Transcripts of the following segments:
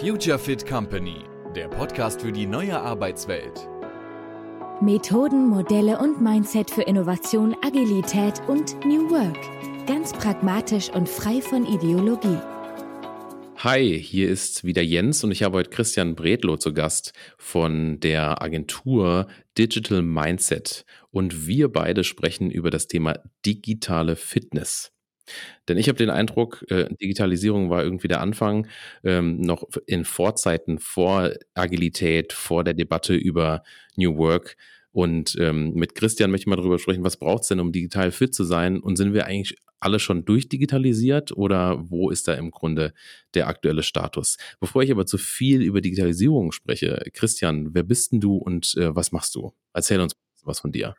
Future Fit Company, der Podcast für die neue Arbeitswelt. Methoden, Modelle und Mindset für Innovation, Agilität und New Work. Ganz pragmatisch und frei von Ideologie. Hi, hier ist wieder Jens und ich habe heute Christian Bredlow zu Gast von der Agentur Digital Mindset. Und wir beide sprechen über das Thema digitale Fitness. Denn ich habe den Eindruck, äh, Digitalisierung war irgendwie der Anfang, ähm, noch in Vorzeiten vor Agilität, vor der Debatte über New Work. Und ähm, mit Christian möchte ich mal darüber sprechen, was braucht es denn, um digital fit zu sein? Und sind wir eigentlich alle schon durchdigitalisiert oder wo ist da im Grunde der aktuelle Status? Bevor ich aber zu viel über Digitalisierung spreche, Christian, wer bist denn du und äh, was machst du? Erzähl uns was von dir.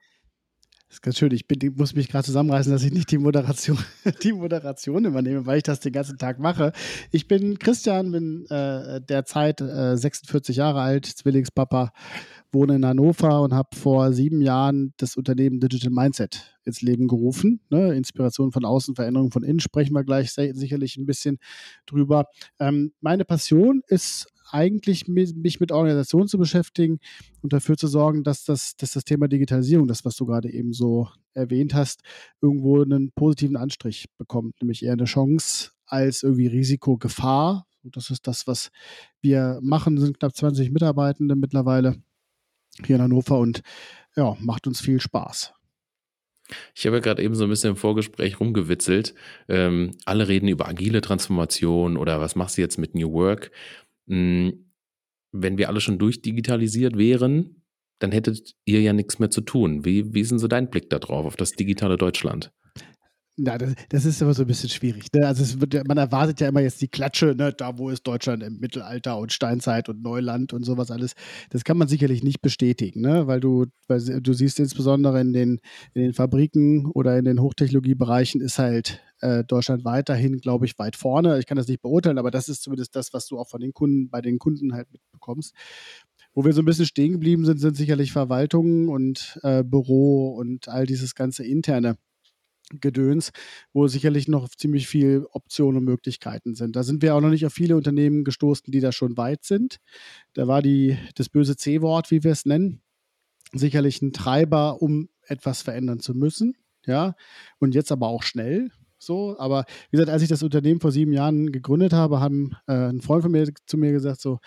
Das ist ganz schön. Ich, bin, ich muss mich gerade zusammenreißen, dass ich nicht die Moderation, die Moderation übernehme, weil ich das den ganzen Tag mache. Ich bin Christian, bin äh, derzeit äh, 46 Jahre alt, Zwillingspapa, wohne in Hannover und habe vor sieben Jahren das Unternehmen Digital Mindset ins Leben gerufen. Ne? Inspiration von außen, Veränderung von innen, sprechen wir gleich sicherlich ein bisschen drüber. Ähm, meine Passion ist eigentlich mich mit Organisation zu beschäftigen und dafür zu sorgen, dass das, dass das Thema Digitalisierung, das, was du gerade eben so erwähnt hast, irgendwo einen positiven Anstrich bekommt, nämlich eher eine Chance als irgendwie Risiko, Gefahr. Das ist das, was wir machen. Wir sind knapp 20 Mitarbeitende mittlerweile hier in Hannover und ja, macht uns viel Spaß. Ich habe ja gerade eben so ein bisschen im Vorgespräch rumgewitzelt. Ähm, alle reden über agile Transformation oder was machst du jetzt mit New Work? Hm, wenn wir alle schon durchdigitalisiert wären, dann hättet ihr ja nichts mehr zu tun. Wie, wie ist denn so dein Blick darauf, auf das digitale Deutschland? Na, das, das, ist immer so ein bisschen schwierig. Ne? Also wird, man erwartet ja immer jetzt die Klatsche, ne? da wo ist Deutschland im Mittelalter und Steinzeit und Neuland und sowas alles. Das kann man sicherlich nicht bestätigen, ne? weil du, weil du siehst insbesondere in den, in den Fabriken oder in den Hochtechnologiebereichen ist halt äh, Deutschland weiterhin, glaube ich, weit vorne. Ich kann das nicht beurteilen, aber das ist zumindest das, was du auch von den Kunden, bei den Kunden halt mitbekommst. Wo wir so ein bisschen stehen geblieben sind, sind sicherlich Verwaltungen und äh, Büro und all dieses ganze interne Gedöns, wo sicherlich noch ziemlich viel Optionen und Möglichkeiten sind. Da sind wir auch noch nicht auf viele Unternehmen gestoßen, die da schon weit sind. Da war die, das böse C-Wort, wie wir es nennen, sicherlich ein Treiber, um etwas verändern zu müssen. Ja, und jetzt aber auch schnell. So, aber wie gesagt, als ich das Unternehmen vor sieben Jahren gegründet habe, haben äh, ein Freund von mir zu mir gesagt: So,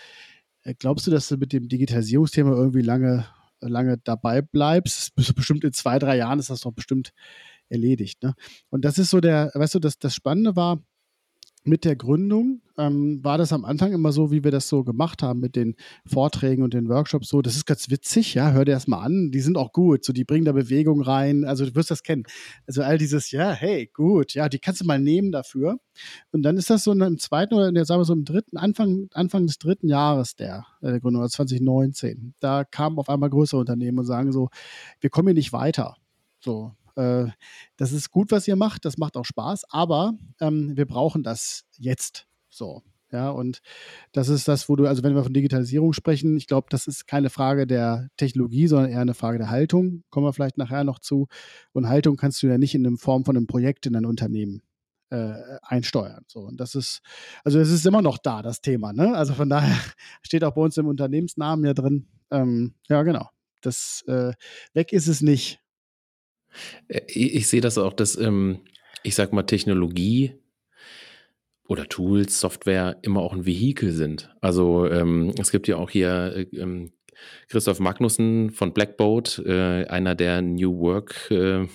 äh, glaubst du, dass du mit dem Digitalisierungsthema irgendwie lange, lange dabei bleibst? Bestimmt in zwei, drei Jahren ist das doch bestimmt erledigt. Ne? Und das ist so der, weißt du, das, das Spannende war, mit der Gründung ähm, war das am Anfang immer so, wie wir das so gemacht haben mit den Vorträgen und den Workshops. So, das ist ganz witzig, ja, hör dir das mal an. Die sind auch gut. So, die bringen da Bewegung rein. Also, du wirst das kennen. Also, all dieses, ja, hey, gut, ja, die kannst du mal nehmen dafür. Und dann ist das so im zweiten oder, sagen wir so im dritten, Anfang, Anfang des dritten Jahres der, äh, der Gründung, also 2019. Da kamen auf einmal größere Unternehmen und sagen so, wir kommen hier nicht weiter. So, äh, das ist gut, was ihr macht, das macht auch Spaß, aber ähm, wir brauchen das jetzt. So. Ja, und das ist das, wo du, also wenn wir von Digitalisierung sprechen, ich glaube, das ist keine Frage der Technologie, sondern eher eine Frage der Haltung. Kommen wir vielleicht nachher noch zu. Und Haltung kannst du ja nicht in der Form von einem Projekt in ein Unternehmen äh, einsteuern. So, und das ist, also es ist immer noch da, das Thema. Ne? Also von daher steht auch bei uns im Unternehmensnamen ja drin. Ähm, ja, genau. Das äh, weg ist es nicht. Äh, ich sehe das auch, dass, ähm, ich sag mal, Technologie oder Tools, Software immer auch ein Vehikel sind. Also ähm, es gibt ja auch hier äh, ähm, Christoph Magnussen von Blackboat, äh, einer der New Work äh,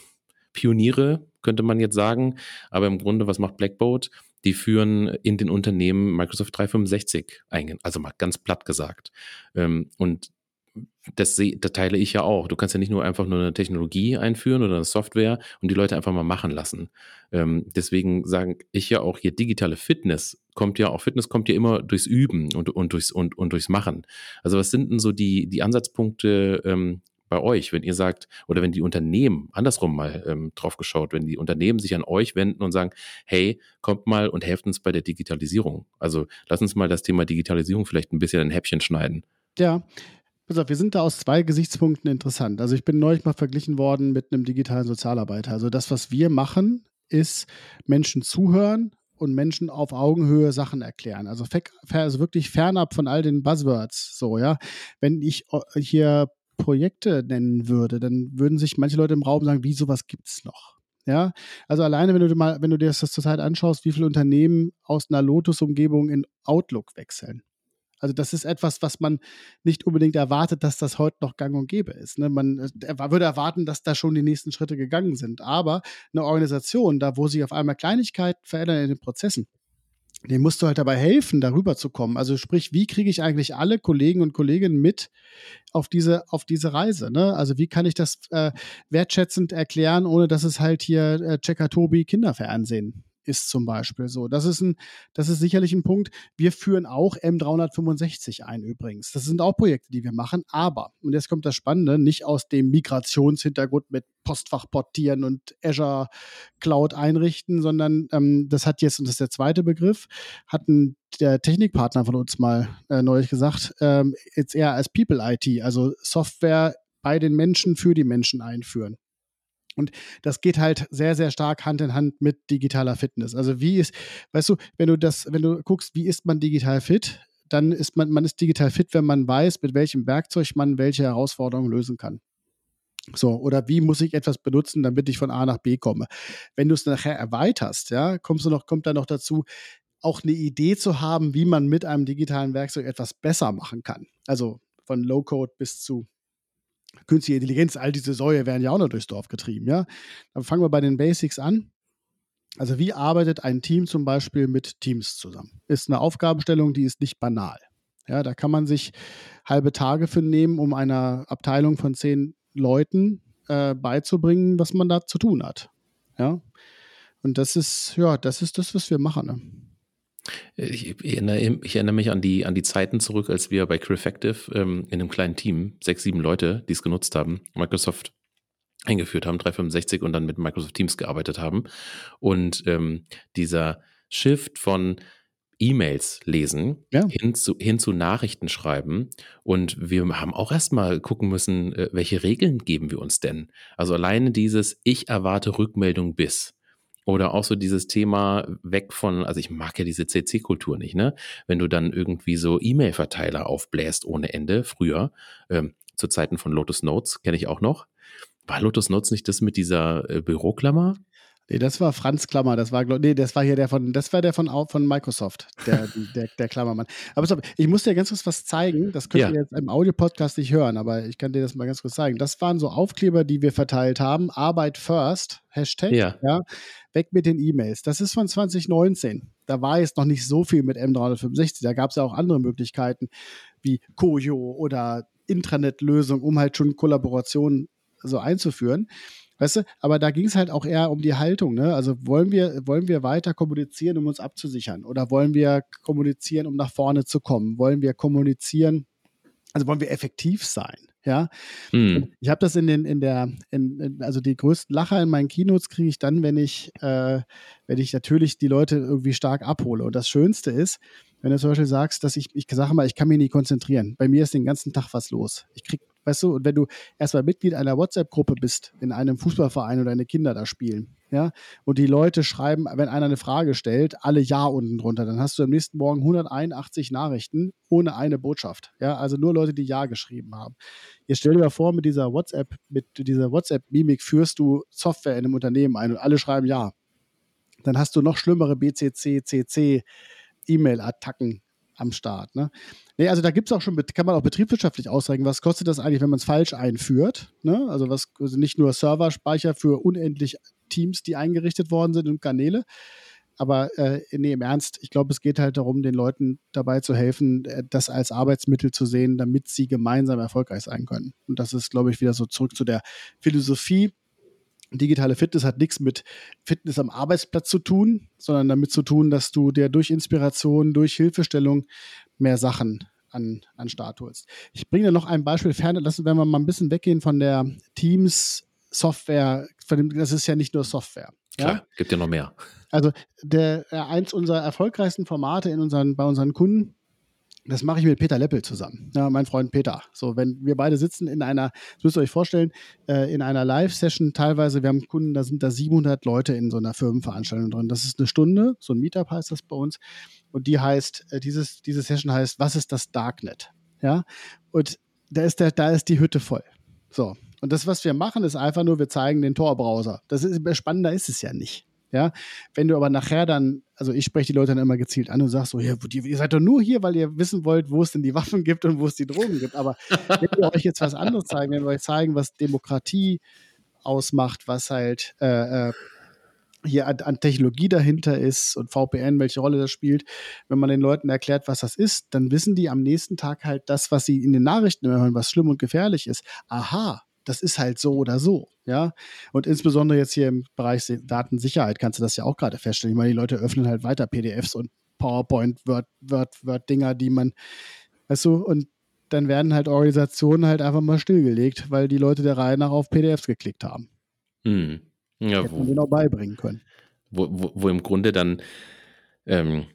Pioniere, könnte man jetzt sagen. Aber im Grunde, was macht Blackboat? Die führen in den Unternehmen Microsoft 365 ein, also mal ganz platt gesagt. Ähm, und das, das teile ich ja auch. Du kannst ja nicht nur einfach nur eine Technologie einführen oder eine Software und die Leute einfach mal machen lassen. Ähm, deswegen sage ich ja auch hier digitale Fitness kommt ja auch, Fitness kommt ja immer durchs Üben und, und, durchs, und, und durchs Machen. Also was sind denn so die, die Ansatzpunkte ähm, bei euch, wenn ihr sagt, oder wenn die Unternehmen, andersrum mal ähm, drauf geschaut, wenn die Unternehmen sich an euch wenden und sagen, hey, kommt mal und helft uns bei der Digitalisierung. Also lass uns mal das Thema Digitalisierung vielleicht ein bisschen ein Häppchen schneiden. Ja, Pass auf, wir sind da aus zwei Gesichtspunkten interessant. Also ich bin neulich mal verglichen worden mit einem digitalen Sozialarbeiter. Also das, was wir machen, ist Menschen zuhören und Menschen auf Augenhöhe Sachen erklären. Also, also wirklich fernab von all den Buzzwords. So, ja. Wenn ich äh, hier Projekte nennen würde, dann würden sich manche Leute im Raum sagen, wie sowas gibt es noch? Ja, also alleine, wenn du mal, wenn du dir das zurzeit anschaust, wie viele Unternehmen aus einer Lotus-Umgebung in Outlook wechseln. Also das ist etwas, was man nicht unbedingt erwartet, dass das heute noch gang und gäbe ist. Ne? Man äh, würde erwarten, dass da schon die nächsten Schritte gegangen sind. Aber eine Organisation, da wo sich auf einmal Kleinigkeiten verändern in den Prozessen, dem musst du halt dabei helfen, darüber zu kommen. Also sprich, wie kriege ich eigentlich alle Kollegen und Kolleginnen mit auf diese, auf diese Reise? Ne? Also wie kann ich das äh, wertschätzend erklären, ohne dass es halt hier äh, Checker Tobi Kinderfernsehen ist zum Beispiel so. Das ist, ein, das ist sicherlich ein Punkt. Wir führen auch M365 ein übrigens. Das sind auch Projekte, die wir machen, aber, und jetzt kommt das Spannende, nicht aus dem Migrationshintergrund mit Postfach portieren und Azure Cloud einrichten, sondern ähm, das hat jetzt, und das ist der zweite Begriff, hat ein, der Technikpartner von uns mal äh, neulich gesagt, ähm, jetzt eher als People IT, also Software bei den Menschen für die Menschen einführen. Und das geht halt sehr, sehr stark Hand in Hand mit digitaler Fitness. Also wie ist, weißt du, wenn du das, wenn du guckst, wie ist man digital fit, dann ist man, man ist digital fit, wenn man weiß, mit welchem Werkzeug man welche Herausforderungen lösen kann. So, oder wie muss ich etwas benutzen, damit ich von A nach B komme? Wenn du es nachher erweiterst, ja, kommst du noch, kommt dann noch dazu, auch eine Idee zu haben, wie man mit einem digitalen Werkzeug etwas besser machen kann. Also von Low-Code bis zu künstliche Intelligenz, all diese Säue werden ja auch noch durchs Dorf getrieben, ja. Dann fangen wir bei den Basics an. Also wie arbeitet ein Team zum Beispiel mit Teams zusammen? Ist eine Aufgabenstellung, die ist nicht banal. Ja, da kann man sich halbe Tage für nehmen, um einer Abteilung von zehn Leuten äh, beizubringen, was man da zu tun hat. Ja. Und das ist, ja, das ist das, was wir machen. Ne? Ich erinnere, ich erinnere, mich an die, an die Zeiten zurück, als wir bei Crewfactive ähm, in einem kleinen Team, sechs, sieben Leute, die es genutzt haben, Microsoft eingeführt haben, 365 und dann mit Microsoft Teams gearbeitet haben. Und ähm, dieser Shift von E-Mails lesen ja. hin, zu, hin zu Nachrichten schreiben. Und wir haben auch erstmal gucken müssen, äh, welche Regeln geben wir uns denn? Also alleine dieses Ich erwarte Rückmeldung bis. Oder auch so dieses Thema weg von, also ich mag ja diese CC-Kultur nicht, ne? Wenn du dann irgendwie so E-Mail-Verteiler aufbläst ohne Ende, früher, ähm, zu Zeiten von Lotus Notes, kenne ich auch noch. War Lotus Notes nicht das mit dieser äh, Büroklammer? Nee, das war Franz Klammer, das war, nee, das war hier der von, das war der von, von Microsoft, der, der, der Klammermann. Aber stopp, ich muss dir ganz kurz was zeigen, das könnt ja. ihr jetzt im Audio-Podcast nicht hören, aber ich kann dir das mal ganz kurz zeigen. Das waren so Aufkleber, die wir verteilt haben, Arbeit first, Hashtag, ja, ja weg mit den E-Mails. Das ist von 2019. Da war jetzt noch nicht so viel mit M365, da gab es ja auch andere Möglichkeiten wie Koyo oder Intranet-Lösung, um halt schon Kollaborationen so einzuführen. Weißt du, aber da ging es halt auch eher um die Haltung, ne? Also wollen wir, wollen wir weiter kommunizieren, um uns abzusichern? Oder wollen wir kommunizieren, um nach vorne zu kommen? Wollen wir kommunizieren, also wollen wir effektiv sein? Ja, hm. ich habe das in den, in der, in, in, also die größten Lacher in meinen Keynotes kriege ich dann, wenn ich, äh, wenn ich natürlich die Leute irgendwie stark abhole. Und das Schönste ist, wenn du zum Beispiel sagst, dass ich, ich sage mal, ich kann mich nicht konzentrieren. Bei mir ist den ganzen Tag was los. Ich krieg Weißt du, und wenn du erstmal Mitglied einer WhatsApp-Gruppe bist, in einem Fußballverein und deine Kinder da spielen, ja, und die Leute schreiben, wenn einer eine Frage stellt, alle Ja unten drunter, dann hast du am nächsten Morgen 181 Nachrichten ohne eine Botschaft. Ja, also nur Leute, die Ja geschrieben haben. Jetzt stell dir mal vor, mit dieser WhatsApp, mit dieser WhatsApp-Mimik führst du Software in einem Unternehmen ein und alle schreiben Ja. Dann hast du noch schlimmere BCC, CC, E-Mail-Attacken am Start. Ne? Nee, also da gibt es auch schon, kann man auch betriebswirtschaftlich ausrechnen, was kostet das eigentlich, wenn man es falsch einführt. Ne? Also was also nicht nur Serverspeicher für unendlich Teams, die eingerichtet worden sind und Kanäle. Aber äh, nee, im Ernst, ich glaube, es geht halt darum, den Leuten dabei zu helfen, äh, das als Arbeitsmittel zu sehen, damit sie gemeinsam erfolgreich sein können. Und das ist, glaube ich, wieder so zurück zu der Philosophie, digitale Fitness hat nichts mit Fitness am Arbeitsplatz zu tun, sondern damit zu tun, dass du dir durch Inspiration, durch Hilfestellung mehr Sachen an, an Start holst. Ich bringe dir noch ein Beispiel ferne, lassen, wenn wir mal ein bisschen weggehen von der Teams Software, das ist ja nicht nur Software. Klar, ja? gibt ja noch mehr. Also der, eins unserer erfolgreichsten Formate in unseren, bei unseren Kunden Das mache ich mit Peter Leppel zusammen, ja, mein Freund Peter. So, wenn wir beide sitzen in einer, das müsst ihr euch vorstellen, äh, in einer Live-Session, teilweise, wir haben Kunden, da sind da 700 Leute in so einer Firmenveranstaltung drin. Das ist eine Stunde, so ein Meetup heißt das bei uns. Und die heißt, äh, dieses, diese Session heißt, was ist das Darknet? Ja, und da ist, der, da ist die Hütte voll. So, und das, was wir machen, ist einfach nur, wir zeigen den Tor-Browser. Das ist, spannender ist es ja nicht. Ja, wenn du aber nachher dann, also ich spreche die Leute dann immer gezielt an und sage so, ja, ihr seid doch nur hier, weil ihr wissen wollt, wo es denn die Waffen gibt und wo es die Drogen gibt. Aber wenn wir euch jetzt was anderes zeigen, wenn wir euch zeigen, was Demokratie ausmacht, was halt äh, äh hier an, an, Technologie dahinter ist und VPN, welche Rolle das spielt, wenn man den Leuten erklärt, was das ist, dann wissen die am nächsten Tag halt das, was sie in den Nachrichten hören, was schlimm und gefährlich ist. Aha, das ist halt so oder so, ja. Und insbesondere jetzt hier im Bereich Datensicherheit kannst du das ja auch gerade feststellen. Ich meine, die Leute öffnen halt weiter PDFs und PowerPoint, Word, Word, Word-Dinger, die man, weißt du, und dann werden halt Organisationen halt einfach mal stillgelegt, weil die Leute der Reihe nach auf PDFs geklickt haben. Hm. Ja, Hätte wo, man auch beibringen können. Wo, wo, wo im Grunde dann, ähm,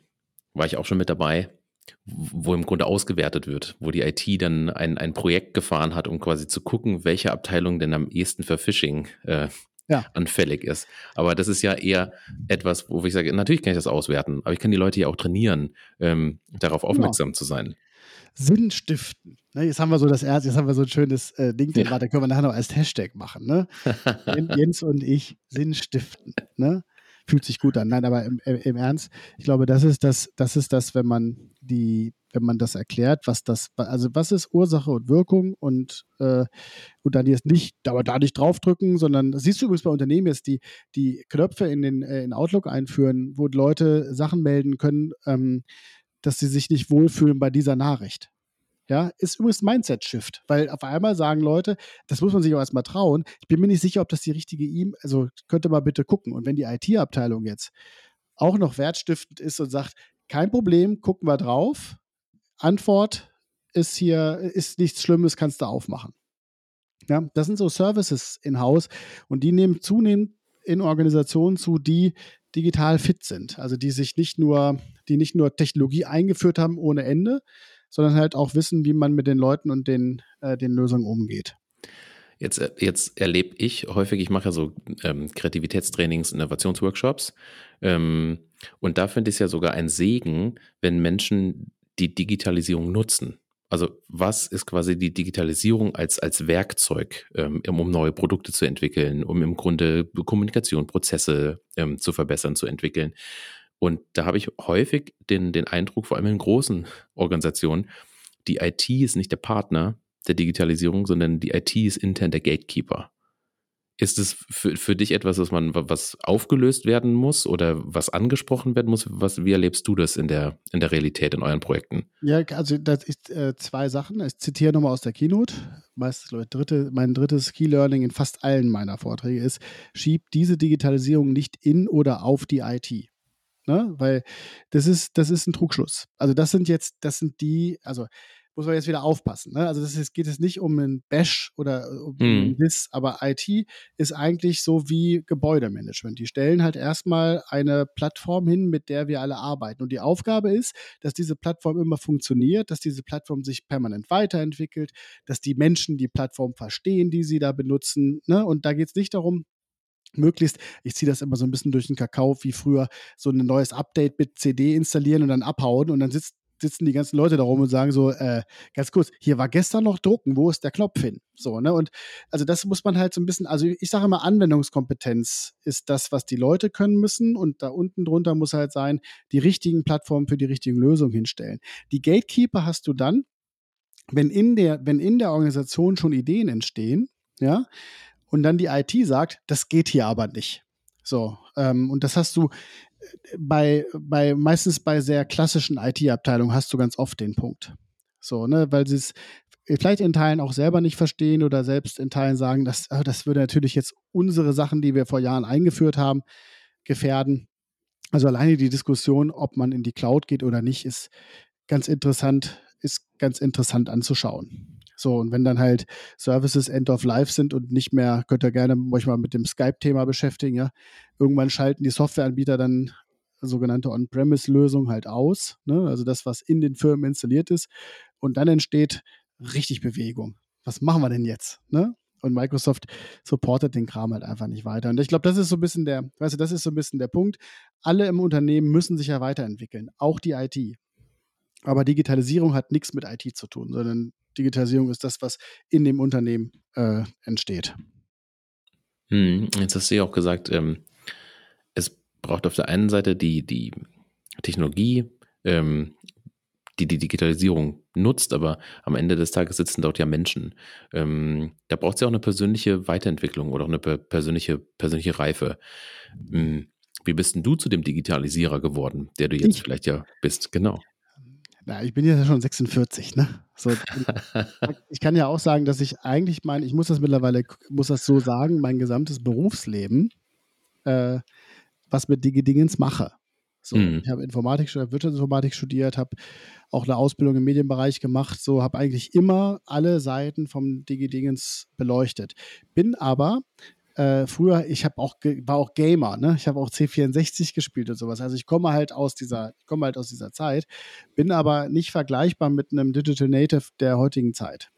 war ich auch schon mit dabei, wo im Grunde ausgewertet wird, wo die IT dann ein, ein Projekt gefahren hat, um quasi zu gucken, welche Abteilung denn am ehesten für Phishing äh, ja. anfällig ist. Aber das ist ja eher etwas, wo ich sage, natürlich kann ich das auswerten, aber ich kann die Leute ja auch trainieren, ähm, darauf genau. aufmerksam genau. zu sein. Sinn stiften. Ne, jetzt haben wir so das erste, jetzt haben wir so ein schönes äh, Ding, ja. da können wir nachher noch als Hashtag machen. Ne? Jens und ich Sinn stiften. Ne? Fühlt sich gut an. Nein, aber im, im, Ernst, ich glaube, das ist das, das ist das, wenn man die, wenn man das erklärt, was das, also was ist Ursache und Wirkung und, äh, und dann jetzt nicht, aber da nicht draufdrücken, sondern siehst du übrigens bei Unternehmen jetzt die, die Knöpfe in den äh, in Outlook einführen, wo Leute Sachen melden können, ähm, dass sie sich nicht wohlfühlen bei dieser Nachricht. Ja, ist übrigens Mindset-Shift, weil auf einmal sagen Leute, das muss man sich auch erstmal trauen. Ich bin mir nicht sicher, ob das die richtige E-Mail, also könnte mal bitte gucken. Und wenn die IT-Abteilung jetzt auch noch wertstiftend ist und sagt, kein Problem, gucken wir drauf. Antwort ist hier, ist nichts Schlimmes, kannst du aufmachen. Ja, das sind so Services in-house und die nehmen zunehmend in Organisationen zu, die digital fit sind. Also die sich nicht nur, die nicht nur Technologie eingeführt haben ohne Ende, sondern halt auch wissen, wie man mit den Leuten und den, äh, den Lösungen umgeht. Jetzt, äh, jetzt erlebe ich häufig, ich mache ja so ähm, Kreativitätstrainings, Innovationsworkshops. Ähm, und da finde ich es ja sogar ein Segen, wenn Menschen die Digitalisierung nutzen. Also was ist quasi die Digitalisierung als, als Werkzeug, ähm, um neue Produkte zu entwickeln, um im Grunde Kommunikation, Prozesse ähm, zu verbessern, zu entwickeln. Und da habe ich häufig den, den Eindruck, vor allem in großen Organisationen, die IT ist nicht der Partner der Digitalisierung, sondern die IT ist intern der Gatekeeper. Ist es für, für dich etwas, was man was aufgelöst werden muss oder was angesprochen werden muss? Was, wie erlebst du das in der, in der Realität in euren Projekten? Ja, also das ist äh, zwei Sachen. Ich zitiere nochmal aus der Keynote. Meistens, Leute, dritte, mein drittes Key Learning in fast allen meiner Vorträge ist, schieb diese Digitalisierung nicht in oder auf die IT. Ne? Weil das ist, das ist ein Trugschluss. Also das sind jetzt, das sind die, also muss man jetzt wieder aufpassen. Ne? Also das ist, geht es nicht um einen Bash oder äh, um mhm. Diss, aber IT ist eigentlich so wie Gebäudemanagement. Die stellen halt erstmal eine Plattform hin, mit der wir alle arbeiten. Und die Aufgabe ist, dass diese Plattform immer funktioniert, dass diese Plattform sich permanent weiterentwickelt, dass die Menschen die Plattform verstehen, die sie da benutzen. Ne? Und da geht es nicht darum, möglichst, ich ziehe das immer so ein bisschen durch den Kakao, wie früher so ein neues Update mit CD installieren und dann abhauen und dann sitzt sitzen die ganzen Leute da rum und sagen so, äh, ganz kurz, hier war gestern noch drucken, wo ist der Knopf hin? So, ne? Und also das muss man halt so ein bisschen, also ich sage immer, Anwendungskompetenz ist das, was die Leute können müssen und da unten drunter muss halt sein, die richtigen Plattformen für die richtigen Lösungen hinstellen. Die Gatekeeper hast du dann, wenn in der, wenn in der Organisation schon Ideen entstehen, ja, und dann die IT sagt, das geht hier aber nicht. So, ähm, und das hast du äh, bei, bei meistens bei sehr klassischen IT-Abteilungen hast du ganz oft den Punkt. So, ne, weil sie es vielleicht in Teilen auch selber nicht verstehen oder selbst in Teilen sagen, dass, ah, das würde natürlich jetzt unsere Sachen, die wir vor Jahren eingeführt haben, gefährden. Also alleine die Diskussion, ob man in die Cloud geht oder nicht, ist ganz interessant, ist ganz interessant anzuschauen. So, und wenn dann halt Services End of Life sind und nicht mehr, könnt ihr gerne euch mal mit dem Skype-Thema beschäftigen, ja. Irgendwann schalten die Softwareanbieter dann sogenannte On-Premise-Lösung halt aus, ne? also das, was in den Firmen installiert ist. Und dann entsteht richtig Bewegung. Was machen wir denn jetzt? Ne? Und Microsoft supportet den Kram halt einfach nicht weiter. Und ich glaube, das ist so ein bisschen der, weißt du, das ist so ein bisschen der Punkt. Alle im Unternehmen müssen sich ja weiterentwickeln, auch die IT. Aber Digitalisierung hat nichts mit IT zu tun, sondern Digitalisierung ist das, was in dem Unternehmen äh, entsteht. Hm, jetzt hast du ja auch gesagt, ähm, es braucht auf der einen Seite die, die Technologie, ähm, die die Digitalisierung nutzt, aber am Ende des Tages sitzen dort ja Menschen. Ähm, da braucht es ja auch eine persönliche Weiterentwicklung oder auch eine persönliche, persönliche Reife. Hm, wie bist denn du zu dem Digitalisierer geworden, der du jetzt ich. vielleicht ja bist? Genau. Na, ich bin ja schon 46, ne? So, ich kann ja auch sagen, dass ich eigentlich mein, ich muss das mittlerweile, muss das so sagen, mein gesamtes Berufsleben, äh, was mit Digi-Dingens mache. So, mhm. Ich habe Informatik studiert, Wirtschaftsinformatik studiert, habe auch eine Ausbildung im Medienbereich gemacht, so habe eigentlich immer alle Seiten vom Digi-Dingens beleuchtet. Bin aber äh, früher, ich habe auch war auch Gamer, ne? Ich habe auch C64 gespielt und sowas. Also ich komme halt aus dieser, komme halt aus dieser Zeit, bin aber nicht vergleichbar mit einem Digital Native der heutigen Zeit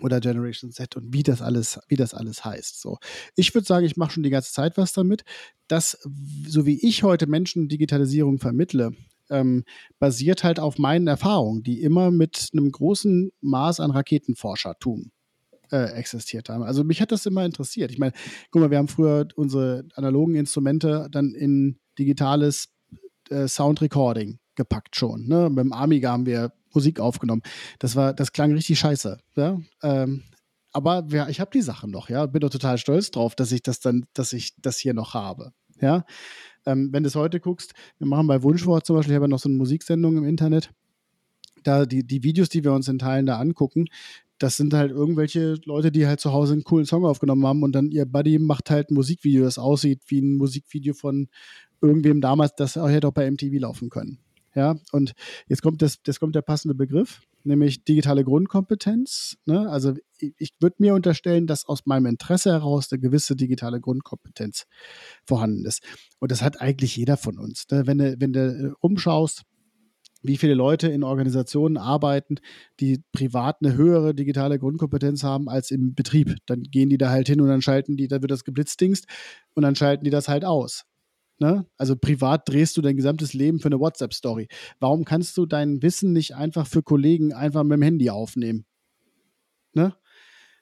oder Generation Z und wie das alles, wie das alles heißt. So, ich würde sagen, ich mache schon die ganze Zeit was damit. Das, so wie ich heute Menschen Digitalisierung vermittle, ähm, basiert halt auf meinen Erfahrungen, die immer mit einem großen Maß an Raketenforschertum äh, existiert haben. Also mich hat das immer interessiert. Ich meine, guck mal, wir haben früher unsere analogen Instrumente dann in digitales äh, Sound Recording gepackt schon. Ne? Mit dem Amiga haben wir Musik aufgenommen. Das war, das klang richtig scheiße. Ja? Ähm, aber ja, ich habe die Sachen noch, ja, bin doch total stolz drauf, dass ich das dann, dass ich das hier noch habe. Ja, ähm, wenn du es heute guckst, wir machen bei Wunschwort zum Beispiel, ich habe ja noch so eine Musiksendung im Internet. Da die, die Videos, die wir uns in Teilen da angucken, das sind halt irgendwelche Leute, die halt zu Hause einen coolen Song aufgenommen haben und dann ihr Buddy macht halt ein Musikvideo, das aussieht wie ein Musikvideo von irgendwem damals, das hätte auch bei MTV laufen können. Ja, und jetzt kommt das, das kommt der passende Begriff, nämlich digitale Grundkompetenz. Ne? Also ich, ich würde mir unterstellen, dass aus meinem Interesse heraus eine gewisse digitale Grundkompetenz vorhanden ist. Und das hat eigentlich jeder von uns. Ne? Wenn du, wenn du äh, umschaust, wie viele Leute in Organisationen arbeiten, die privat eine höhere digitale Grundkompetenz haben als im Betrieb. Dann gehen die da halt hin und dann schalten die, dann wird das geblitzdingst und dann schalten die das halt aus. Ne? Also privat drehst du dein gesamtes Leben für eine WhatsApp-Story. Warum kannst du dein Wissen nicht einfach für Kollegen einfach mit dem Handy aufnehmen? Ne?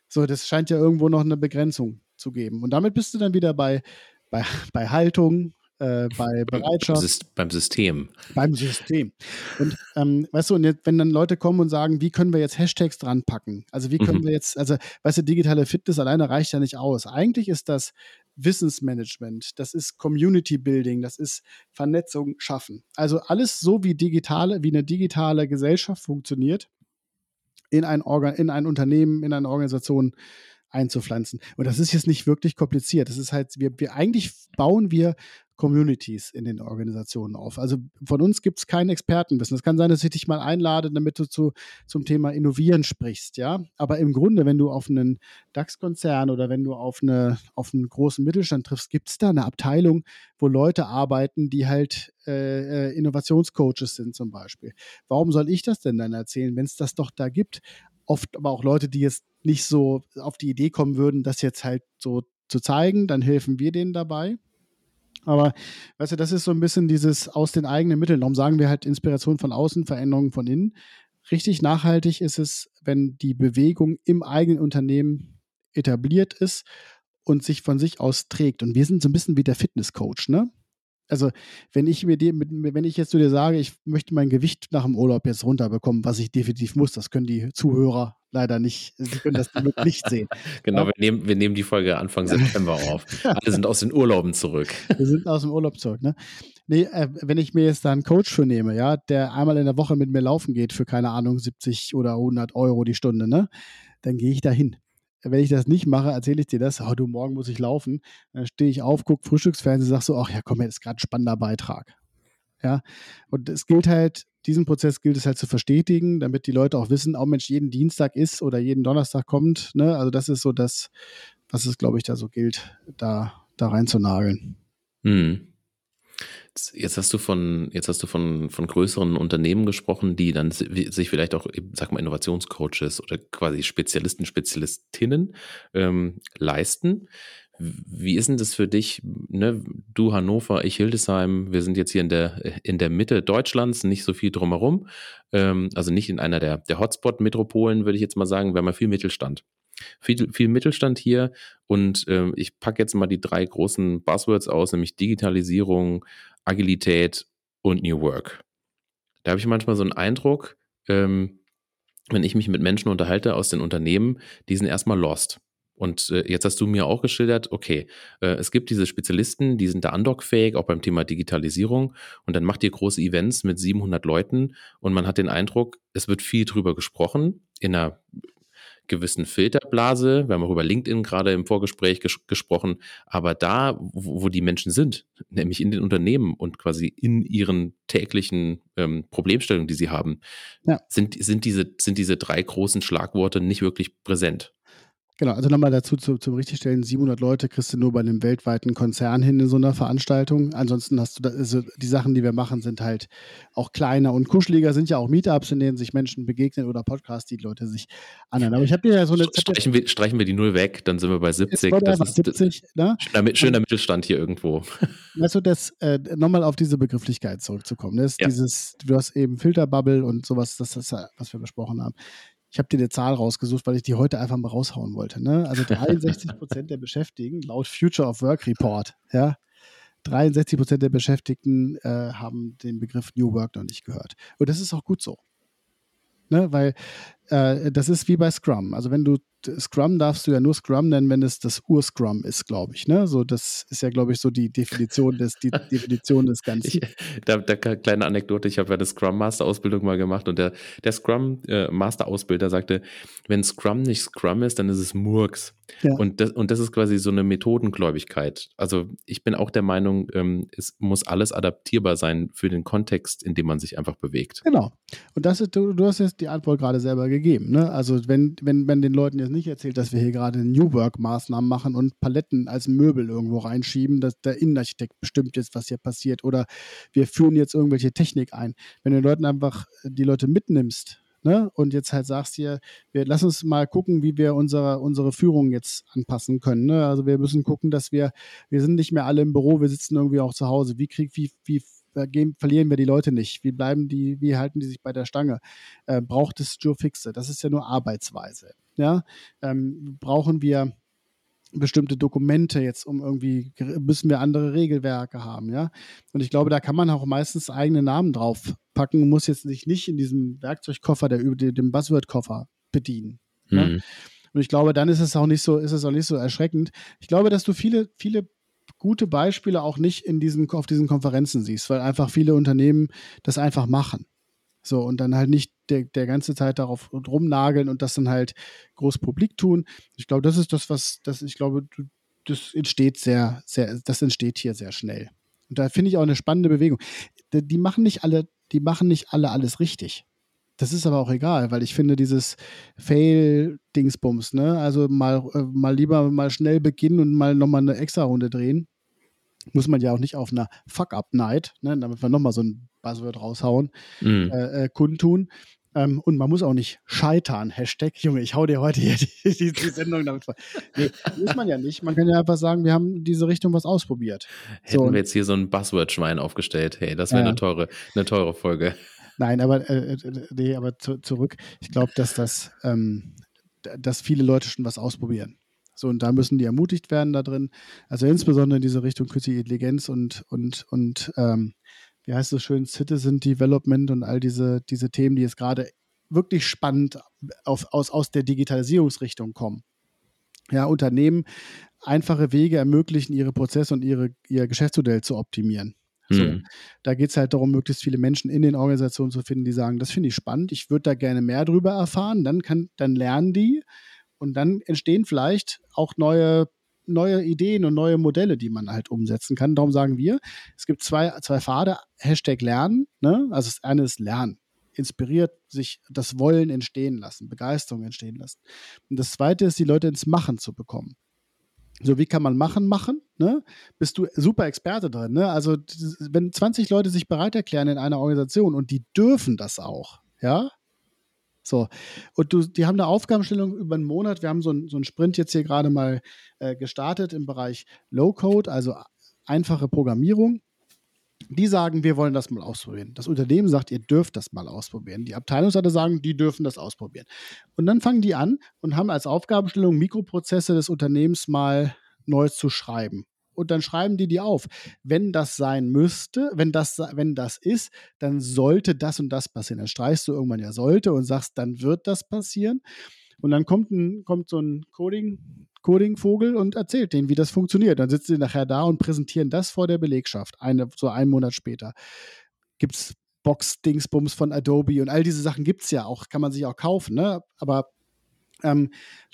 So, das scheint ja irgendwo noch eine Begrenzung zu geben. Und damit bist du dann wieder bei, bei, bei Haltung, äh, bei Bereitschaft. Beim System. Beim System. Und ähm, weißt du, und jetzt, wenn dann Leute kommen und sagen, wie können wir jetzt Hashtags dran packen? Also wie können mhm. wir jetzt, also weißt du, digitale Fitness alleine reicht ja nicht aus. Eigentlich ist das Wissensmanagement, das ist Community Building, das ist Vernetzung schaffen. Also alles so wie digitale, wie eine digitale Gesellschaft funktioniert, in ein, Organ, in ein Unternehmen, in eine Organisation einzupflanzen. Und das ist jetzt nicht wirklich kompliziert. Das ist halt, wir, wir eigentlich bauen wir Communities in den Organisationen auf. Also von uns gibt es kein Expertenwissen. Es kann sein, dass ich dich mal einlade, damit du zu, zum Thema Innovieren sprichst, ja. Aber im Grunde, wenn du auf einen DAX-Konzern oder wenn du auf, eine, auf einen großen Mittelstand triffst, gibt es da eine Abteilung, wo Leute arbeiten, die halt äh, äh, Innovationscoaches sind zum Beispiel. Warum soll ich das denn dann erzählen, wenn es das doch da gibt? Oft aber auch Leute, die jetzt nicht so auf die Idee kommen würden, das jetzt halt so zu zeigen, dann helfen wir denen dabei. Aber weißt du, das ist so ein bisschen dieses aus den eigenen Mitteln. Darum sagen wir halt Inspiration von außen, Veränderungen von innen. Richtig nachhaltig ist es, wenn die Bewegung im eigenen Unternehmen etabliert ist und sich von sich aus trägt. Und wir sind so ein bisschen wie der Fitnesscoach, ne? Also wenn ich mir die, wenn ich jetzt zu dir sage, ich möchte mein Gewicht nach dem Urlaub jetzt runterbekommen, was ich definitiv muss, das können die Zuhörer leider nicht, sie können das nicht sehen. genau, wir nehmen, wir nehmen die Folge Anfang September auf. Alle sind aus den Urlauben zurück. Wir sind aus dem Urlaub zurück, ne? Nee, äh, wenn ich mir jetzt da einen Coach für nehme, ja, der einmal in der Woche mit mir laufen geht für, keine Ahnung, 70 oder 100 Euro die Stunde, ne? Dann gehe ich da hin wenn ich das nicht mache, erzähle ich dir das, oh, du, morgen muss ich laufen. Dann stehe ich auf, gucke Frühstücksfernsehen, sag so, ach ja, komm, jetzt ist gerade ein spannender Beitrag. Ja, und es gilt halt, diesen Prozess gilt es halt zu verstetigen, damit die Leute auch wissen, oh Mensch, jeden Dienstag ist oder jeden Donnerstag kommt. Ne? Also das ist so das, was es, glaube ich, da so gilt, da, da reinzunageln. Hm. Jetzt hast du von, jetzt hast du von, von größeren Unternehmen gesprochen, die dann sich vielleicht auch, sag mal, Innovationscoaches oder quasi Spezialisten, Spezialistinnen ähm, leisten. Wie ist denn das für dich? Ne? Du Hannover, ich Hildesheim, wir sind jetzt hier in der, in der Mitte Deutschlands, nicht so viel drumherum. Ähm, also nicht in einer der, der Hotspot-Metropolen, würde ich jetzt mal sagen. Wir haben ja viel Mittelstand. Viel, viel Mittelstand hier und ähm, ich packe jetzt mal die drei großen Buzzwords aus, nämlich Digitalisierung, Agilität und New Work. Da habe ich manchmal so einen Eindruck, ähm, wenn ich mich mit Menschen unterhalte aus den Unternehmen, die sind erstmal lost. Und äh, jetzt hast du mir auch geschildert, okay, äh, es gibt diese Spezialisten, die sind da andockfähig, auch beim Thema Digitalisierung. Und dann macht ihr große Events mit 700 Leuten und man hat den Eindruck, es wird viel drüber gesprochen in einer gewissen Filterblase. Wir haben auch über LinkedIn gerade im Vorgespräch ges gesprochen. Aber da, wo, wo, die Menschen sind, nämlich in den Unternehmen und quasi in ihren täglichen ähm, Problemstellungen, die sie haben, ja. sind, sind, diese, sind diese drei großen Schlagworte nicht wirklich präsent. Genau, also nochmal dazu zu, zum Richtigstellen, 700 Leute kriegst du nur bei einem weltweiten Konzern hin in so einer Veranstaltung. Ansonsten hast du, da, also die Sachen, die wir machen, sind halt auch kleiner und kuscheliger, sind ja auch Meetups, in denen sich Menschen begegnen oder Podcasts, die Leute sich anhören. Aber ich habe dir ja so eine streichen wir, streichen wir die Null weg, dann sind wir bei 70. Das ist 70 ne? schöner, schöner Mittelstand hier irgendwo. Weißt du, das, äh, nochmal auf diese Begrifflichkeit zurückzukommen. Das ja. dieses, du hast eben Filterbubble und sowas, das ist, was wir besprochen haben. Ich habe dir eine Zahl rausgesucht, weil ich die heute einfach mal raushauen wollte. Ne? Also 63 Prozent der Beschäftigten laut Future of Work Report, ja, 63 Prozent der Beschäftigten äh, haben den Begriff New Work noch nicht gehört. Und das ist auch gut so. Ne? Weil äh, das ist wie bei Scrum. Also wenn du Scrum darfst du ja nur Scrum nennen, wenn es das Ur-Scrum ist, glaube ich. Ne? So, das ist ja, glaube ich, so die Definition des, die Definition des Ganzen. Ich, da, da kleine Anekdote, ich habe ja eine Scrum Master Ausbildung mal gemacht und der, der Scrum äh, Master Ausbilder sagte, wenn Scrum nicht Scrum ist, dann ist es Murks. Ja. Und, das, und das ist quasi so eine Methodengläubigkeit. Also ich bin auch der Meinung, ähm, es muss alles adaptierbar sein für den Kontext, in dem man sich einfach bewegt. Genau. Und das ist, du, du hast jetzt die Antwort gerade selber gegeben. Ne? Also wenn, wenn, wenn den Leuten jetzt nicht erzählt, dass wir hier gerade New Work-Maßnahmen machen und Paletten als Möbel irgendwo reinschieben, dass der Innenarchitekt bestimmt jetzt, was hier passiert. Oder wir führen jetzt irgendwelche Technik ein. Wenn du den Leuten einfach die Leute mitnimmst, Ne? Und jetzt halt sagst hier, wir lass uns mal gucken, wie wir unsere, unsere Führung jetzt anpassen können. Ne? Also wir müssen gucken, dass wir, wir sind nicht mehr alle im Büro, wir sitzen irgendwie auch zu Hause. Wie krieg, wie, wie gehen, verlieren wir die Leute nicht? Wie bleiben die, wie halten die sich bei der Stange? Äh, braucht es Joe Fixe? Das ist ja nur Arbeitsweise. Ja? Ähm, brauchen wir bestimmte Dokumente jetzt, um irgendwie, müssen wir andere Regelwerke haben, ja. Und ich glaube, da kann man auch meistens eigene Namen drauf packen und muss jetzt sich nicht in diesem Werkzeugkoffer, der über dem Buzzword-Koffer bedienen. Mhm. Ja? Und ich glaube, dann ist es auch nicht so, ist es auch nicht so erschreckend. Ich glaube, dass du viele, viele gute Beispiele auch nicht in diesen, auf diesen Konferenzen siehst, weil einfach viele Unternehmen das einfach machen. So, und dann halt nicht der, der ganze Zeit darauf rumnageln und das dann halt groß publik tun. Ich glaube, das ist das, was, das, ich glaube, das entsteht sehr, sehr, das entsteht hier sehr schnell. Und da finde ich auch eine spannende Bewegung. Die, machen nicht alle, die machen nicht alle alles richtig. Das ist aber auch egal, weil ich finde dieses Fail-Dingsbums, ne, also mal, äh, mal lieber mal schnell beginnen und mal nochmal eine extra Runde drehen, muss man ja auch nicht auf einer Fuck-Up-Night, ne, damit wir nochmal so ein Buzzword raushauen, mhm. äh, äh, kundtun. Ähm, und man muss auch nicht scheitern. Hashtag, Junge, ich hau dir heute hier die, die, die Sendung damit vor. Nee, muss man ja nicht. Man kann ja einfach sagen, wir haben diese Richtung was ausprobiert. Hätten so, wir jetzt hier so ein Buzzword-Schwein aufgestellt, hey, das wäre ja. eine, teure, eine teure Folge. Nein, aber, äh, äh, nee, aber zu, zurück. Ich glaube, dass das, ähm, dass viele Leute schon was ausprobieren. So, und da müssen die ermutigt werden da drin. Also insbesondere in diese Richtung künstliche Intelligenz und, und, und ähm, wie heißt es schön, Citizen Development und all diese, diese Themen, die jetzt gerade wirklich spannend auf, aus, aus der Digitalisierungsrichtung kommen. Ja, Unternehmen einfache Wege ermöglichen, ihre Prozesse und ihre, ihr Geschäftsmodell zu optimieren. So, mhm. Da geht es halt darum, möglichst viele Menschen in den Organisationen zu finden, die sagen, das finde ich spannend, ich würde da gerne mehr drüber erfahren. Dann, kann, dann lernen die und dann entstehen vielleicht auch neue neue Ideen und neue Modelle, die man halt umsetzen kann. Darum sagen wir, es gibt zwei, zwei Pfade, Hashtag Lernen. Ne? Also das eine ist Lernen. Inspiriert sich das Wollen entstehen lassen, Begeisterung entstehen lassen. Und das zweite ist, die Leute ins Machen zu bekommen. So, wie kann man machen, machen? ne, bist du super Experte drin. Ne? Also, wenn 20 Leute sich bereit erklären in einer Organisation und die dürfen das auch, ja, so, und du, die haben eine Aufgabenstellung über einen Monat. Wir haben so, ein, so einen Sprint jetzt hier gerade mal äh, gestartet im Bereich Low-Code, also einfache Programmierung. Die sagen, wir wollen das mal ausprobieren. Das Unternehmen sagt, ihr dürft das mal ausprobieren. Die Abteilungsleiter sagen, die dürfen das ausprobieren. Und dann fangen die an und haben als Aufgabenstellung Mikroprozesse des Unternehmens mal neu zu schreiben und dann schreiben die die auf. Wenn das sein müsste, wenn das, wenn das ist, dann sollte das und das passieren. Dann streichst du irgendwann ja sollte und sagst, dann wird das passieren. Und dann kommt, ein, kommt so ein Coding, Coding-Vogel und erzählt denen, wie das funktioniert. Dann sitzen sie nachher da und präsentieren das vor der Belegschaft, eine, so einen Monat später. Gibt es Box-Dingsbums von Adobe und all diese Sachen gibt es ja auch, kann man sich auch kaufen, ne? Aber ähm,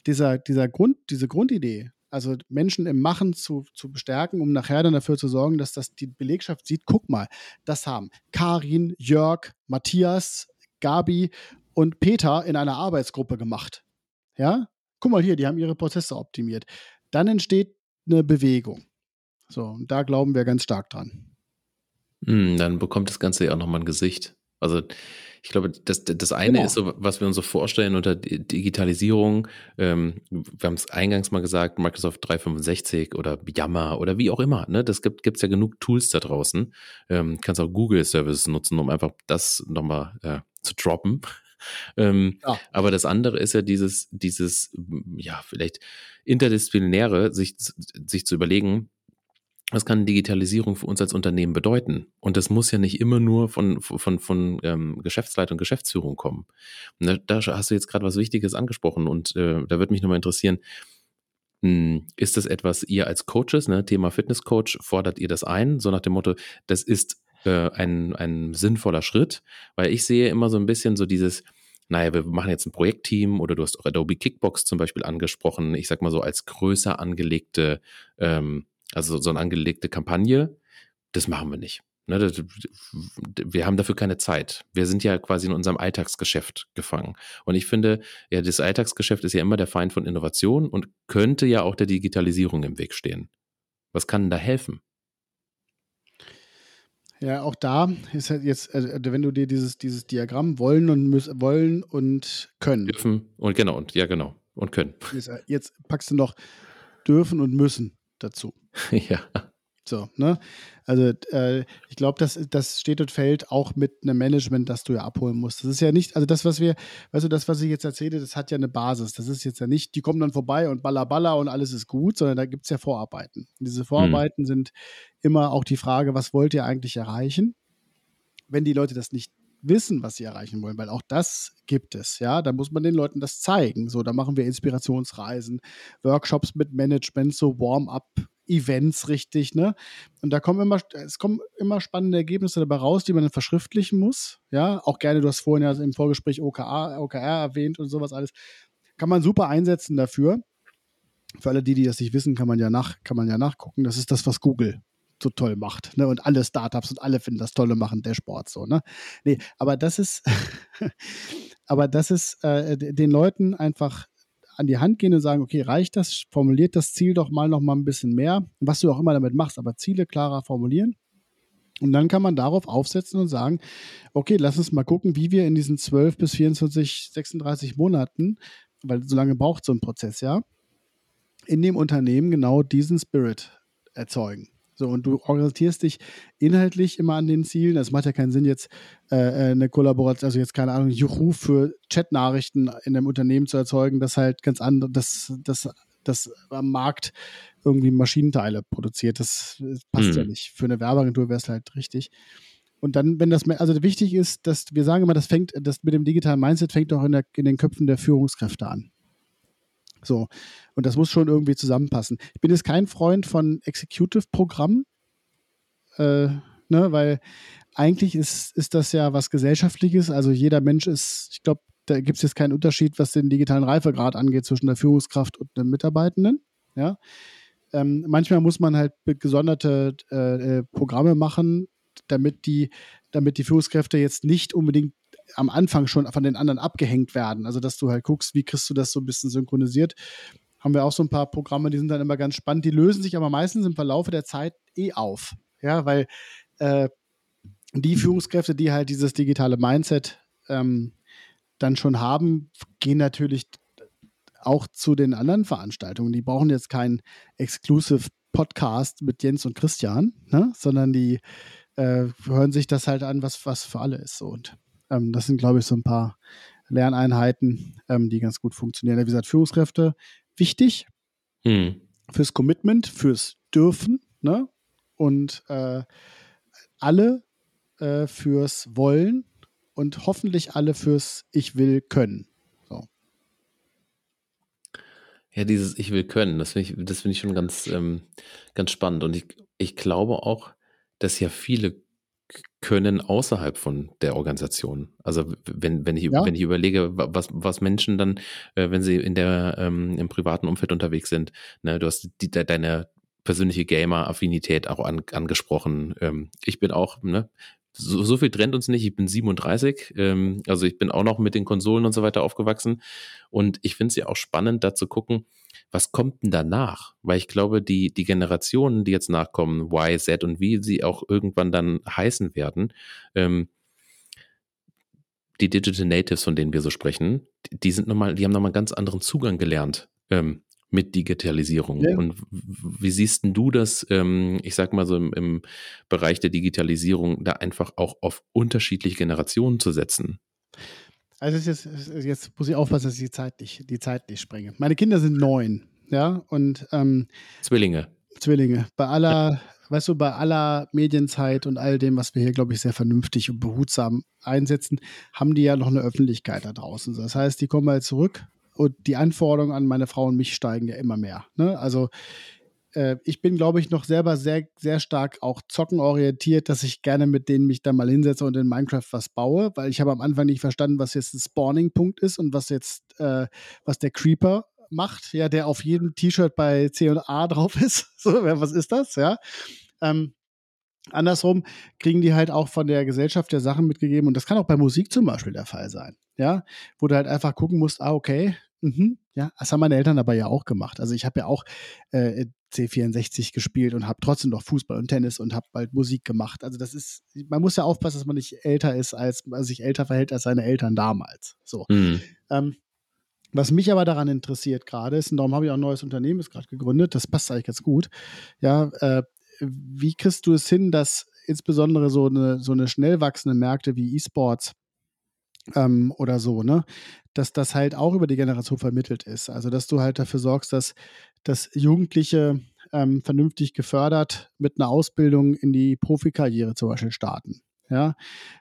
dieser, dieser Grund, diese Grundidee, also Menschen im Machen zu, zu bestärken, um nachher dann dafür zu sorgen, dass das die Belegschaft sieht, guck mal, das haben Karin, Jörg, Matthias, Gabi und Peter in einer Arbeitsgruppe gemacht. Ja? Guck mal hier, die haben ihre Prozesse optimiert. Dann entsteht eine Bewegung. So, und da glauben wir ganz stark dran. Hm, dann bekommt das Ganze ja auch nochmal ein Gesicht. Also ich glaube, das, das eine genau. ist so, was wir uns so vorstellen unter Digitalisierung. Ähm, wir haben es eingangs mal gesagt, Microsoft 365 oder Yammer oder wie auch immer. Ne? Das gibt es ja genug Tools da draußen. Ähm, kannst auch Google Services nutzen, um einfach das nochmal äh, zu droppen. Ähm, ja. Aber das andere ist ja dieses, dieses, ja, vielleicht interdisziplinäre, sich, sich zu überlegen, was kann Digitalisierung für uns als Unternehmen bedeuten? Und das muss ja nicht immer nur von, von, von ähm, Geschäftsleitung, Geschäftsführung kommen. Da, da hast du jetzt gerade was Wichtiges angesprochen und äh, da würde mich nochmal interessieren, mh, hm, ist das etwas, ihr als Coaches, ne, Thema Fitnesscoach, fordert ihr das ein, so nach dem Motto, das ist äh, ein, ein sinnvoller Schritt? Weil ich sehe immer so ein bisschen so dieses, naja, wir machen jetzt ein Projektteam oder du hast auch Adobe Kickbox zum Beispiel angesprochen, ich sag mal so als größer angelegte ähm, also so eine angelegte Kampagne, das machen wir nicht. Ne, das, wir haben dafür keine Zeit. Wir sind ja quasi in unserem Alltagsgeschäft gefangen. Und ich finde, ja, das Alltagsgeschäft ist ja immer der Feind von Innovation und könnte ja auch der Digitalisierung im Weg stehen. Was kann da helfen? Ja, auch da ist halt jetzt, also wenn du dir dieses, dieses Diagramm wollen und müssen, wollen und können. Dürfen und genau, und ja, genau. Und können. Jetzt, jetzt packst du noch dürfen und müssen dazu. ja. So, ne? Also äh, ich glaube, das, das steht und fällt auch mit einem Management, das du ja abholen musst. Das ist ja nicht, also das, was wir, weißt du, das, was ich jetzt erzähle, das hat ja eine Basis. Das ist jetzt ja nicht, die kommen dann vorbei und balla balla und alles ist gut, sondern da gibt es ja Vorarbeiten. Und diese Vorarbeiten mhm. sind immer auch die Frage, was wollt ihr eigentlich erreichen? Wenn die Leute das nicht wissen, was sie erreichen wollen, weil auch das gibt es, ja, da muss man den Leuten das zeigen. So, da machen wir Inspirationsreisen, Workshops mit Management, so Warm-up Events richtig, ne? Und da kommen immer, es kommen immer spannende Ergebnisse dabei raus, die man dann verschriftlichen muss. Ja, auch gerne, du hast vorhin ja im Vorgespräch OKR, OKR erwähnt und sowas alles. Kann man super einsetzen dafür. Für alle die, die das nicht wissen, kann man ja nach, kann man ja nachgucken. Das ist das, was Google so toll macht. Ne? Und alle Startups und alle finden das tolle machen, der Sport so, ne? Nee, aber das ist, aber das ist äh, den Leuten einfach an die Hand gehen und sagen, okay, reicht das? Formuliert das Ziel doch mal noch mal ein bisschen mehr, was du auch immer damit machst, aber Ziele klarer formulieren. Und dann kann man darauf aufsetzen und sagen, okay, lass uns mal gucken, wie wir in diesen 12 bis 24, 36 Monaten, weil so lange braucht so ein Prozess ja, in dem Unternehmen genau diesen Spirit erzeugen. So, und du orientierst dich inhaltlich immer an den Zielen. Es macht ja keinen Sinn, jetzt äh, äh, eine Kollaboration, also jetzt keine Ahnung, Juhu für Chatnachrichten in einem Unternehmen zu erzeugen, das halt ganz andere, das, das, das am Markt irgendwie Maschinenteile produziert. Das, passt mhm. ja nicht. Für eine Werbeagentur wäre es halt richtig. Und dann, wenn das, also wichtig ist, dass wir sagen immer, das fängt, das mit dem digitalen Mindset fängt doch in, der, in den Köpfen der Führungskräfte an. So. Und das muss schon irgendwie zusammenpassen. Ich bin jetzt kein Freund von Executive-Programmen, äh, ne, weil eigentlich ist, ist das ja was Gesellschaftliches. Also jeder Mensch ist, ich glaube, da gibt es jetzt keinen Unterschied, was den digitalen Reifegrad angeht zwischen der Führungskraft und dem Mitarbeitenden. Ja. Ähm, manchmal muss man halt gesonderte äh, äh, Programme machen, damit die, damit die Führungskräfte jetzt nicht unbedingt am Anfang schon von den anderen abgehängt werden. Also, dass du halt guckst, wie kriegst du das so ein bisschen synchronisiert. haben wir auch so ein paar Programme, die sind dann immer ganz spannend. Die lösen sich aber meistens im Verlauf der Zeit eh auf. Ja, weil äh, die Führungskräfte, die halt dieses digitale Mindset ähm, dann schon haben, gehen natürlich auch zu den anderen Veranstaltungen. Die brauchen jetzt keinen Exclusive Podcast mit Jens und Christian, ne? sondern die äh, hören sich das halt an, was, was für alle ist. Und ähm, das sind, glaube ich, so ein paar Lerneinheiten, ähm, die ganz gut funktionieren. Wie gesagt, Führungskräfte wichtig hm. fürs Commitment, fürs Dürfen ne? und äh, alle äh, fürs Wollen und hoffentlich alle fürs Ich will können. So. Ja, dieses Ich will können, das finde ich, das ich schon ganz, ähm, ganz spannend. Und ich, ich glaube auch, dass ja viele können außerhalb von der Organisation. Also wenn, wenn ich, ja. wenn ich überlege, was, was Menschen dann, äh, wenn sie in der, ähm, im privaten Umfeld unterwegs sind, ne, du hast die, deine persönliche Gamer-Affinität auch an, angesprochen. Ähm, ich bin auch, ne, so, so viel trennt uns nicht. Ich bin 37, ähm, also ich bin auch noch mit den Konsolen und so weiter aufgewachsen. Und ich finde es ja auch spannend, da zu gucken, was kommt denn danach? Weil ich glaube, die, die Generationen, die jetzt nachkommen, Y, Z und wie sie auch irgendwann dann heißen werden, ähm, die Digital Natives, von denen wir so sprechen, die, die sind nochmal, die haben nochmal einen ganz anderen Zugang gelernt ähm, mit Digitalisierung. Ja. Und wie siehst du das, ähm, ich sag mal so im, im Bereich der Digitalisierung, da einfach auch auf unterschiedliche Generationen zu setzen? Also jetzt, jetzt muss ich aufpassen, dass ich die Zeit nicht, die Zeit nicht sprenge. Meine Kinder sind neun, ja, und ähm, Zwillinge. Zwillinge. Bei aller, weißt du, bei aller Medienzeit und all dem, was wir hier, glaube ich, sehr vernünftig und behutsam einsetzen, haben die ja noch eine Öffentlichkeit da draußen. Das heißt, die kommen mal zurück und die Anforderungen an meine Frau und mich steigen ja immer mehr. Ne? Also äh, ich bin, glaube ich, noch selber sehr, sehr stark auch zockenorientiert, dass ich gerne mit denen mich da mal hinsetze und in Minecraft was baue, weil ich habe am Anfang nicht verstanden, was jetzt ein Spawning-Punkt ist und was jetzt, äh, was der Creeper macht, ja, der auf jedem T-Shirt bei C und A drauf ist. so, was ist das, ja? Ähm, andersrum kriegen die halt auch von der Gesellschaft der Sachen mitgegeben und das kann auch bei Musik zum Beispiel der Fall sein, ja, wo du halt einfach gucken musst, ah, okay, Mhm, ja, das haben meine Eltern aber ja auch gemacht. Also ich habe ja auch äh, C64 gespielt und habe trotzdem noch Fußball und Tennis und habe bald Musik gemacht. Also das ist, man muss ja aufpassen, dass man nicht älter ist, als also sich älter verhält als seine Eltern damals. So. Mhm. Ähm, was mich aber daran interessiert gerade ist, und darum habe ich auch ein neues Unternehmen ist gerade gegründet, das passt eigentlich ganz gut. Ja, äh, wie kriegst du es hin, dass insbesondere so eine, so eine schnell wachsende Märkte wie E-Sports ähm, oder so, ne? Dass das halt auch über die Generation vermittelt ist. Also, dass du halt dafür sorgst, dass, dass Jugendliche ähm, vernünftig gefördert mit einer Ausbildung in die Profikarriere zum Beispiel starten. Ja,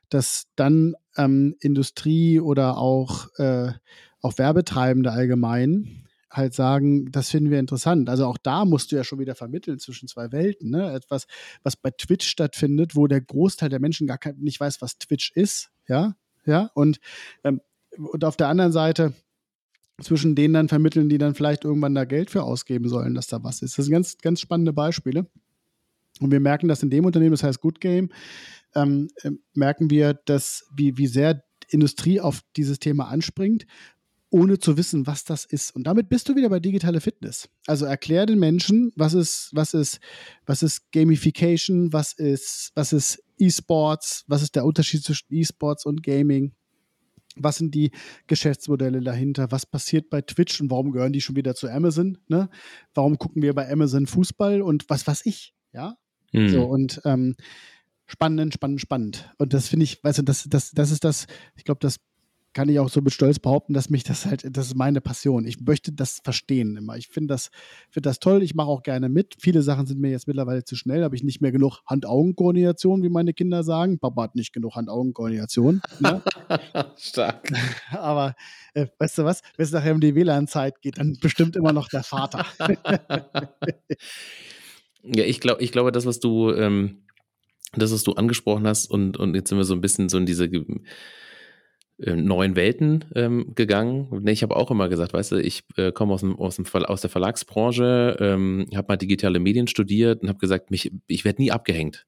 dass dann ähm, Industrie oder auch, äh, auch Werbetreibende allgemein halt sagen, das finden wir interessant. Also auch da musst du ja schon wieder vermitteln zwischen zwei Welten. Ne? Etwas, was bei Twitch stattfindet, wo der Großteil der Menschen gar kein, nicht weiß, was Twitch ist, ja, ja, und, ähm, und auf der anderen Seite zwischen denen dann vermitteln, die dann vielleicht irgendwann da Geld für ausgeben sollen, dass da was ist. Das sind ganz, ganz spannende Beispiele. Und wir merken das in dem Unternehmen, das heißt Good Game, ähm, äh, merken wir, dass wie, wie sehr Industrie auf dieses Thema anspringt, ohne zu wissen, was das ist. Und damit bist du wieder bei digitale Fitness. Also erklär den Menschen, was ist, was ist, was ist Gamification, was ist, was ist E-Sports, was ist der Unterschied zwischen E-Sports und Gaming? Was sind die Geschäftsmodelle dahinter? Was passiert bei Twitch und warum gehören die schon wieder zu Amazon? Ne? Warum gucken wir bei Amazon Fußball und was weiß ich? Ja. Mhm. So und ähm, spannend, spannend, spannend. Und das finde ich, weißt du, das, das, das ist das, ich glaube, das kann ich auch so mit Stolz behaupten, dass mich das halt, das ist meine Passion. Ich möchte das verstehen immer. Ich finde das, find das toll. Ich mache auch gerne mit. Viele Sachen sind mir jetzt mittlerweile zu schnell. Habe ich nicht mehr genug Hand-Augen-Koordination, wie meine Kinder sagen. Papa hat nicht genug Hand-Augen-Koordination. Ne? Stark. Aber äh, weißt du was? Wenn es nachher um die WLAN-Zeit geht, dann bestimmt immer noch der Vater. ja, ich glaube, ich glaube, das, was du, ähm, das, was du angesprochen hast, und, und jetzt sind wir so ein bisschen so in diese neuen Welten ähm, gegangen. Nee, ich habe auch immer gesagt, weißt du, ich äh, komme aus, dem, aus, dem aus der Verlagsbranche, ähm, habe mal digitale Medien studiert und habe gesagt, mich, ich werde nie abgehängt.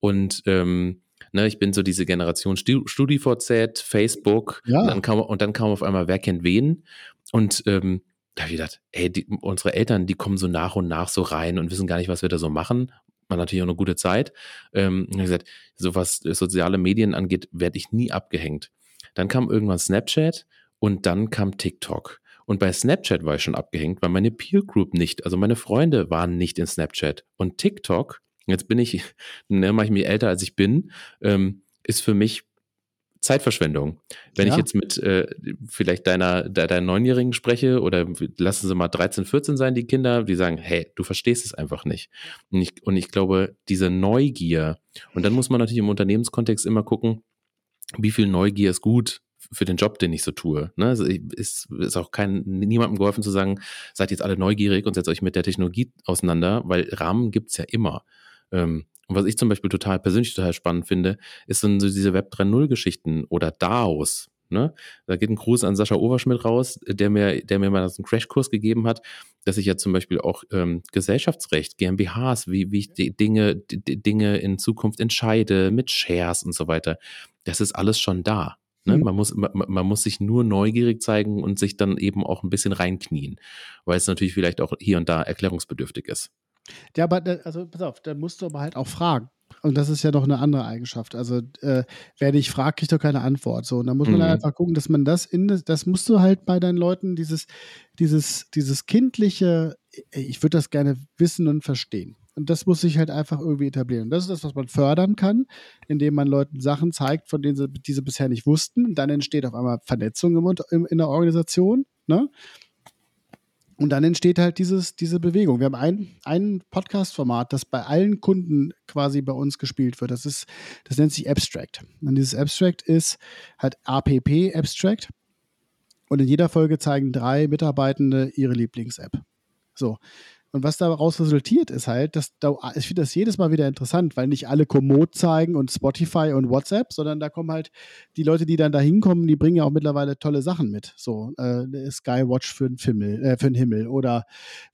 Und ähm, ne, ich bin so diese Generation StudiVZ, Facebook, ja. und, dann kam, und dann kam auf einmal Wer kennt wen? Und ähm, da habe ich gedacht, ey, die, unsere Eltern, die kommen so nach und nach so rein und wissen gar nicht, was wir da so machen. Man natürlich auch eine gute Zeit. Ähm, ich gesagt, so was soziale Medien angeht, werde ich nie abgehängt. Dann kam irgendwann Snapchat und dann kam TikTok. Und bei Snapchat war ich schon abgehängt, weil meine Peer Group nicht, also meine Freunde waren nicht in Snapchat. Und TikTok, jetzt bin ich, ne, mache ich mich älter als ich bin, ähm, ist für mich Zeitverschwendung. Wenn ja. ich jetzt mit äh, vielleicht deiner, de, deiner Neunjährigen spreche oder lassen sie mal 13, 14 sein, die Kinder, die sagen, hey, du verstehst es einfach nicht. Und ich, und ich glaube, diese Neugier, und dann muss man natürlich im Unternehmenskontext immer gucken, wie viel Neugier ist gut für den Job, den ich so tue. Ne? Also ist, ist auch kein, niemandem geholfen zu sagen, seid jetzt alle neugierig und setzt euch mit der Technologie auseinander, weil Rahmen gibt's ja immer. Ähm, und was ich zum Beispiel total persönlich total spannend finde, ist so diese Web 3.0 Geschichten oder DAOs. Ne? Da geht ein Gruß an Sascha Overschmidt raus, der mir, der mir mal so einen Crashkurs gegeben hat, dass ich ja zum Beispiel auch ähm, Gesellschaftsrecht, GmbHs, wie, wie ich die Dinge, die Dinge in Zukunft entscheide, mit Shares und so weiter. Das ist alles schon da. Ne? Mhm. Man, muss, man, man, muss sich nur neugierig zeigen und sich dann eben auch ein bisschen reinknien, weil es natürlich vielleicht auch hier und da erklärungsbedürftig ist. Ja, aber also pass auf, da musst du aber halt auch fragen. Und das ist ja doch eine andere Eigenschaft. Also, äh, wer dich fragt, kriegt doch keine Antwort. So, und da muss man mhm. halt einfach gucken, dass man das in das musst du halt bei deinen Leuten, dieses, dieses, dieses kindliche, ich würde das gerne wissen und verstehen. Und das muss sich halt einfach irgendwie etablieren. Und das ist das, was man fördern kann, indem man Leuten Sachen zeigt, von denen sie diese bisher nicht wussten. Und dann entsteht auf einmal Vernetzung im, im, in der Organisation. Ne? Und dann entsteht halt dieses, diese Bewegung. Wir haben ein, ein Podcast-Format, das bei allen Kunden quasi bei uns gespielt wird. Das ist, das nennt sich Abstract. Und dieses Abstract ist halt APP Abstract. Und in jeder Folge zeigen drei Mitarbeitende ihre Lieblings-App. So. Und was daraus resultiert, ist halt, dass da, ich finde das jedes Mal wieder interessant, weil nicht alle Komoot zeigen und Spotify und WhatsApp, sondern da kommen halt die Leute, die dann da hinkommen, die bringen ja auch mittlerweile tolle Sachen mit. So, äh, Skywatch für den Himmel, äh, für den Himmel oder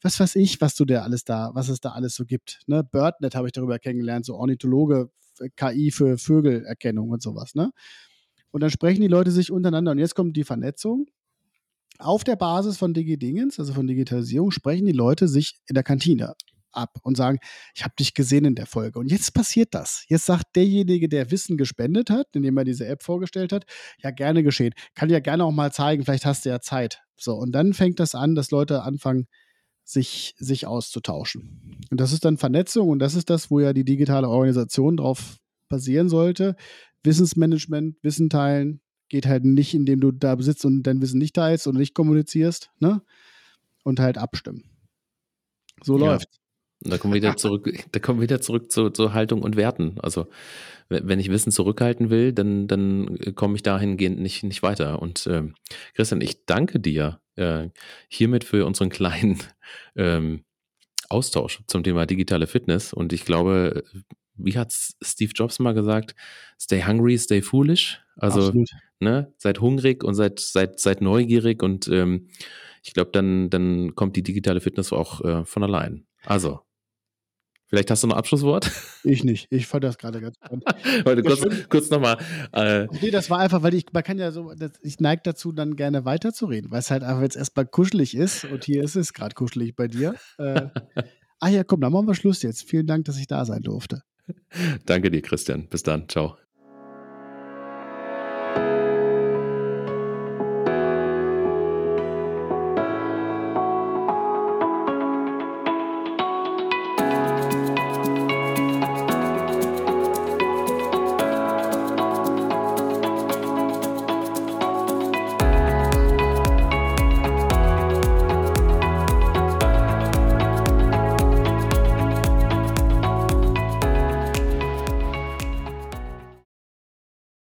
was weiß ich, was du dir alles da, was es da alles so gibt. Ne? BirdNet habe ich darüber kennengelernt, so Ornithologe, KI für Vögelerkennung und sowas, ne? Und dann sprechen die Leute sich untereinander. Und jetzt kommt die Vernetzung auf der Basis von Digi-Dingens, also von Digitalisierung, sprechen die Leute sich in der Kantine ab und sagen, ich habe dich gesehen in der Folge. Und jetzt passiert das. Jetzt sagt derjenige, der Wissen gespendet hat, indem er diese App vorgestellt hat, ja, gerne geschehen. Kann ja gerne auch mal zeigen, vielleicht hast du ja Zeit. So, und dann fängt das an, dass Leute anfangen, sich, sich auszutauschen. Und das ist dann Vernetzung und das ist das, wo ja die digitale Organisation drauf basieren sollte. Wissensmanagement, Wissen teilen, geht halt nicht, indem du da sitzt und dein Wissen nicht teilst und nicht kommunizierst, ne? Und halt abstimmen. So ja. läuft. Da kommen wir wieder zurück, da kommen wir wieder zurück zu, zu Haltung und Werten. Also wenn ich Wissen zurückhalten will, dann, dann komme ich dahingehend nicht, nicht weiter. Und äh, Christian, ich danke dir äh, hiermit für unseren kleinen ähm, Austausch zum Thema digitale Fitness. Und ich glaube, wie hat Steve Jobs mal gesagt, stay hungry, stay foolish. Also ne, seid hungrig und seid, seid, seid neugierig und ähm, ich glaube, dann, dann kommt die digitale Fitness auch äh, von allein. Also, vielleicht hast du noch ein Abschlusswort? Ich nicht. Ich fand das gerade ganz spannend. Warte, kurz, kurz nochmal. Äh, nee, das war einfach, weil ich, man kann ja so, das, ich neige dazu, dann gerne weiterzureden, weil es halt einfach jetzt erstmal kuschelig ist und hier ist es gerade kuschelig bei dir. Äh, ach ja, komm, dann machen wir Schluss jetzt. Vielen Dank, dass ich da sein durfte. Danke dir, Christian. Bis dann. Ciao.